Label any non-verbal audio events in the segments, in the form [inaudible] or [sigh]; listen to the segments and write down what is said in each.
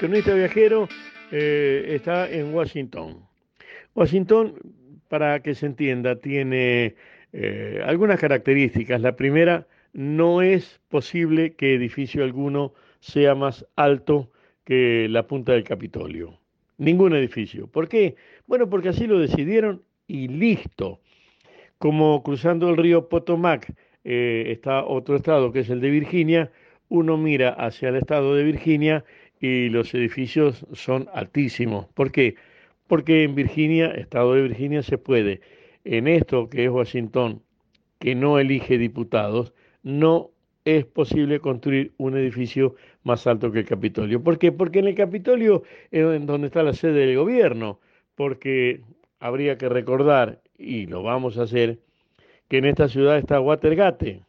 cronista viajero eh, está en Washington. Washington, para que se entienda, tiene eh, algunas características. La primera, no es posible que edificio alguno sea más alto que la punta del Capitolio. Ningún edificio. ¿Por qué? Bueno, porque así lo decidieron y listo. Como cruzando el río Potomac eh, está otro estado que es el de Virginia, uno mira hacia el estado de Virginia y los edificios son altísimos. ¿Por qué? Porque en Virginia, estado de Virginia, se puede, en esto que es Washington, que no elige diputados, no es posible construir un edificio más alto que el Capitolio. ¿Por qué? Porque en el Capitolio es donde está la sede del gobierno, porque habría que recordar, y lo vamos a hacer, que en esta ciudad está Watergate,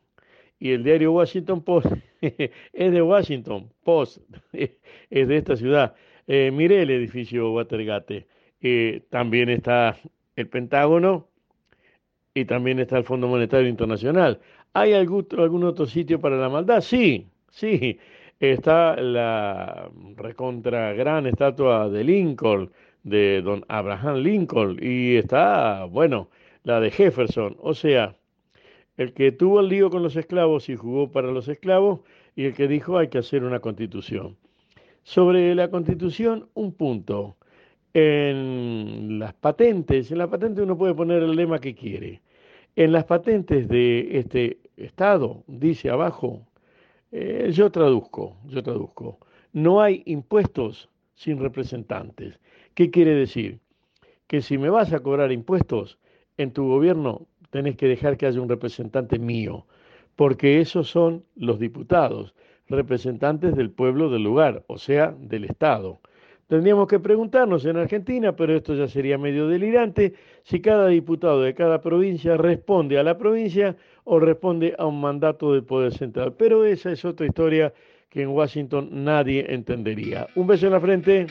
y el diario Washington Post [laughs] es de Washington Post, [laughs] es de esta ciudad. Eh, mire el edificio Watergate, eh, también está el Pentágono y también está el Fondo Monetario Internacional. ¿Hay algún, algún otro sitio para la maldad? Sí, sí. Está la recontra gran estatua de Lincoln, de don Abraham Lincoln, y está, bueno, la de Jefferson. O sea, el que tuvo el lío con los esclavos y jugó para los esclavos, y el que dijo hay que hacer una constitución. Sobre la constitución, un punto. En las patentes, en la patente uno puede poner el lema que quiere. En las patentes de este Estado, dice abajo, eh, yo traduzco, yo traduzco, no hay impuestos sin representantes. ¿Qué quiere decir? Que si me vas a cobrar impuestos en tu gobierno, tenés que dejar que haya un representante mío, porque esos son los diputados, representantes del pueblo del lugar, o sea, del Estado. Tendríamos que preguntarnos en Argentina, pero esto ya sería medio delirante, si cada diputado de cada provincia responde a la provincia o responde a un mandato del Poder Central. Pero esa es otra historia que en Washington nadie entendería. Un beso en la frente.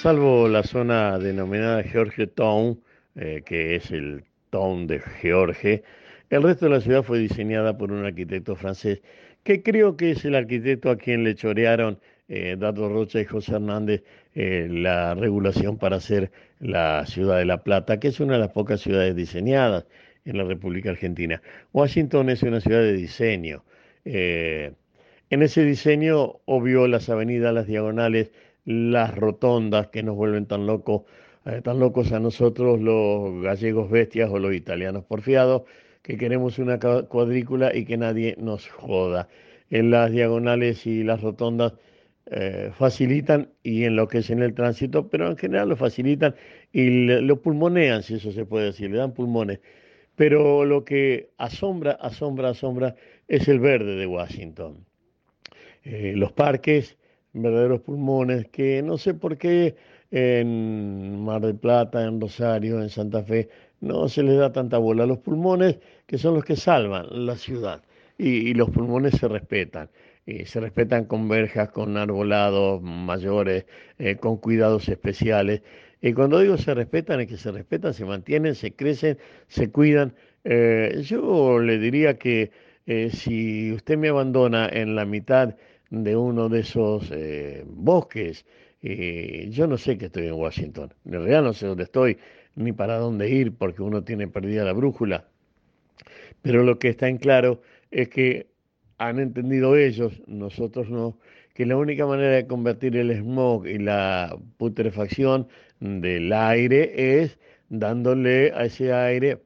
Salvo la zona denominada Georgetown, eh, que es el town de George, el resto de la ciudad fue diseñada por un arquitecto francés que creo que es el arquitecto a quien le chorearon eh, Dato Rocha y José Hernández eh, la regulación para hacer la ciudad de La Plata, que es una de las pocas ciudades diseñadas en la República Argentina. Washington es una ciudad de diseño. Eh, en ese diseño, obvio, las avenidas, las diagonales, las rotondas que nos vuelven tan locos, tan locos a nosotros los gallegos bestias o los italianos porfiados, que queremos una cuadrícula y que nadie nos joda. En las diagonales y las rotondas eh, facilitan y en lo que es en el tránsito, pero en general lo facilitan y lo pulmonean, si eso se puede decir, le dan pulmones. Pero lo que asombra, asombra, asombra es el verde de Washington. Eh, los parques, verdaderos pulmones, que no sé por qué en Mar del Plata, en Rosario, en Santa Fe, no se les da tanta bola. Los pulmones, que son los que salvan la ciudad, y, los pulmones se respetan. Y se respetan con verjas, con arbolados mayores, eh, con cuidados especiales. Y cuando digo se respetan, es que se respetan, se mantienen, se crecen, se cuidan. Eh, yo le diría que eh, si usted me abandona en la mitad de uno de esos bosques, yo no sé que estoy en Washington. En realidad no sé dónde estoy ni para dónde ir porque uno tiene perdida la brújula. Pero lo que está en claro es que han entendido ellos, nosotros no, que la única manera de convertir el smog y la putrefacción del aire es dándole a ese aire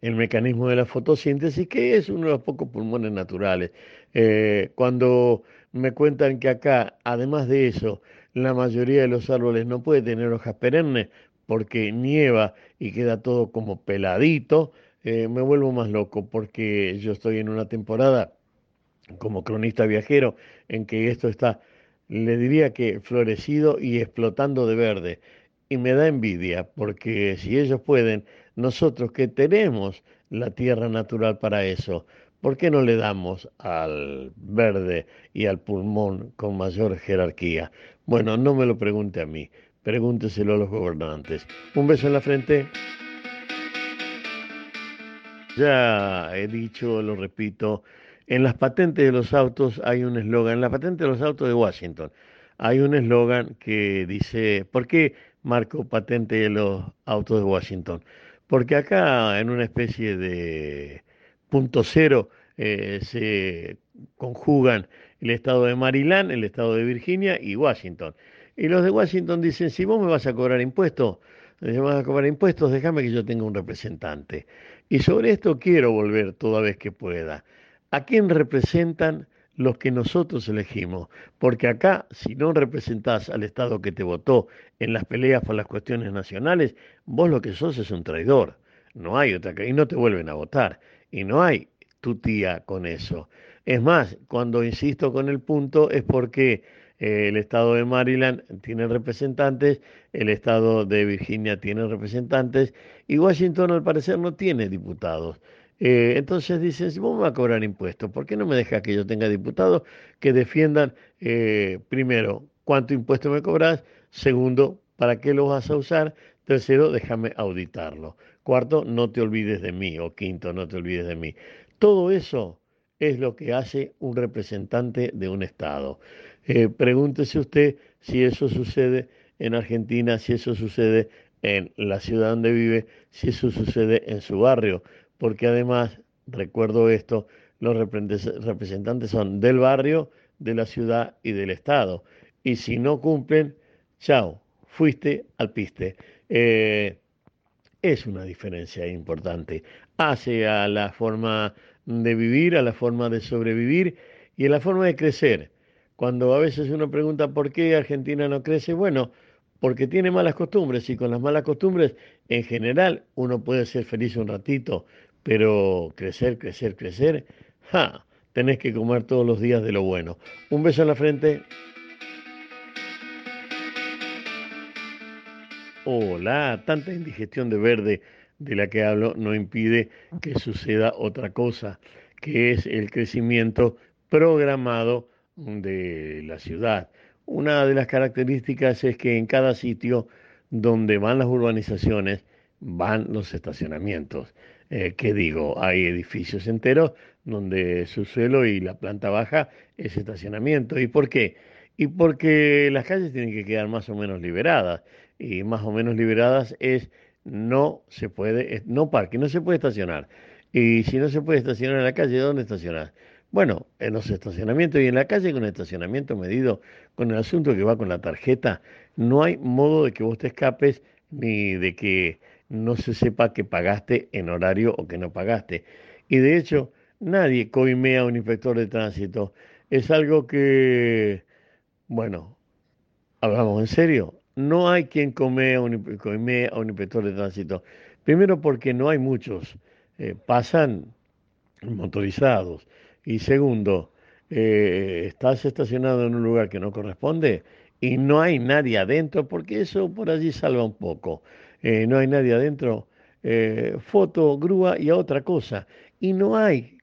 el mecanismo de la fotosíntesis, que es uno de los pocos pulmones naturales. Eh, cuando me cuentan que acá, además de eso, la mayoría de los árboles no puede tener hojas perennes porque nieva y queda todo como peladito, eh, me vuelvo más loco porque yo estoy en una temporada como cronista viajero en que esto está, le diría que florecido y explotando de verde. Y me da envidia porque si ellos pueden, nosotros que tenemos la tierra natural para eso, ¿por qué no le damos al verde y al pulmón con mayor jerarquía? Bueno, no me lo pregunte a mí. Pregúnteselo a los gobernantes. Un beso en la frente. Ya he dicho, lo repito, En las patentes de los autos hay un eslogan, en la patente de los autos de Washington hay un eslogan que dice, ¿por qué marco patente de los autos de Washington? Porque acá en una especie de punto cero eh, se conjugan el estado de Maryland, el estado de Virginia y Washington. Y los de Washington dicen, si vos me vas a cobrar impuestos, me vas a cobrar impuestos, déjame que yo tenga un representante. Y sobre esto quiero volver toda vez que pueda. ¿A quién representan los que nosotros elegimos? Porque acá, si no representás al Estado que te votó en las peleas por las cuestiones nacionales, vos lo que sos es un traidor. No hay otra, y no te vuelven a votar. Y no hay tu tía con eso. Es más, cuando insisto con el punto es porque eh, el estado de Maryland tiene representantes, el estado de Virginia tiene representantes y Washington al parecer no tiene diputados. Eh, entonces dicen, si vos me vas a cobrar impuestos, ¿por qué no me dejas que yo tenga diputados que defiendan, eh, primero, cuánto impuesto me cobras, segundo, para qué lo vas a usar, tercero, déjame auditarlo, cuarto, no te olvides de mí, o quinto, no te olvides de mí. Todo eso es lo que hace un representante de un Estado. Eh, pregúntese usted si eso sucede en Argentina, si eso sucede en la ciudad donde vive, si eso sucede en su barrio, porque además, recuerdo esto, los representantes son del barrio, de la ciudad y del Estado. Y si no cumplen, chao, fuiste al piste. Eh, es una diferencia importante. Hace a la forma de vivir, a la forma de sobrevivir y a la forma de crecer. Cuando a veces uno pregunta por qué Argentina no crece, bueno, porque tiene malas costumbres y con las malas costumbres en general uno puede ser feliz un ratito, pero crecer, crecer, crecer, ja, tenés que comer todos los días de lo bueno. Un beso en la frente. Hola, tanta indigestión de verde de la que hablo no impide que suceda otra cosa, que es el crecimiento programado de la ciudad. Una de las características es que en cada sitio donde van las urbanizaciones van los estacionamientos. Eh, ¿Qué digo? Hay edificios enteros donde su suelo y la planta baja es estacionamiento. ¿Y por qué? Y porque las calles tienen que quedar más o menos liberadas. Y más o menos liberadas es no se puede, no parque, no se puede estacionar. Y si no se puede estacionar en la calle, ¿dónde estacionar? Bueno, en los estacionamientos y en la calle con estacionamiento medido, con el asunto que va con la tarjeta, no hay modo de que vos te escapes ni de que no se sepa que pagaste en horario o que no pagaste. Y de hecho, nadie coimea a un inspector de tránsito. Es algo que, bueno, hablamos en serio, no hay quien come a un, a un inspector de tránsito. Primero porque no hay muchos, eh, pasan motorizados. Y segundo, eh, estás estacionado en un lugar que no corresponde y no hay nadie adentro, porque eso por allí salva un poco. Eh, no hay nadie adentro, foto, grúa y otra cosa. Y no hay,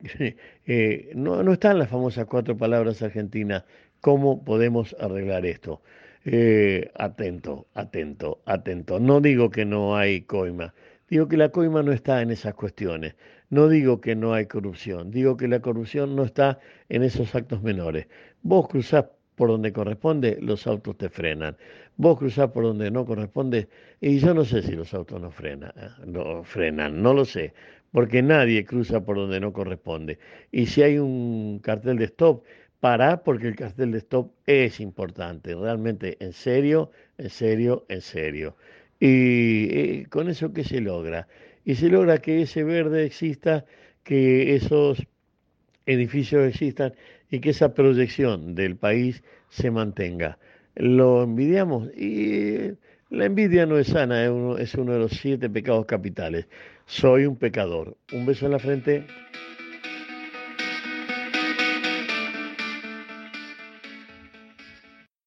[laughs] no, no están las famosas cuatro palabras argentinas, ¿cómo podemos arreglar esto? Eh, atento, atento, atento. No digo que no hay coima, digo que la coima no está en esas cuestiones. No digo que no hay corrupción, digo que la corrupción no está en esos actos menores. Vos cruzás por donde corresponde, los autos te frenan. Vos cruzás por donde no corresponde, y yo no sé si los autos no frenan, no frenan, no lo sé, porque nadie cruza por donde no corresponde. Y si hay un cartel de stop, para porque el cartel de stop es importante, realmente en serio, en serio, en serio. Y, con eso, ¿qué se logra? Y se logra que ese verde exista, que esos edificios existan y que esa proyección del país se mantenga. Lo envidiamos y la envidia no es sana, es uno, es uno de los siete pecados capitales. Soy un pecador. Un beso en la frente.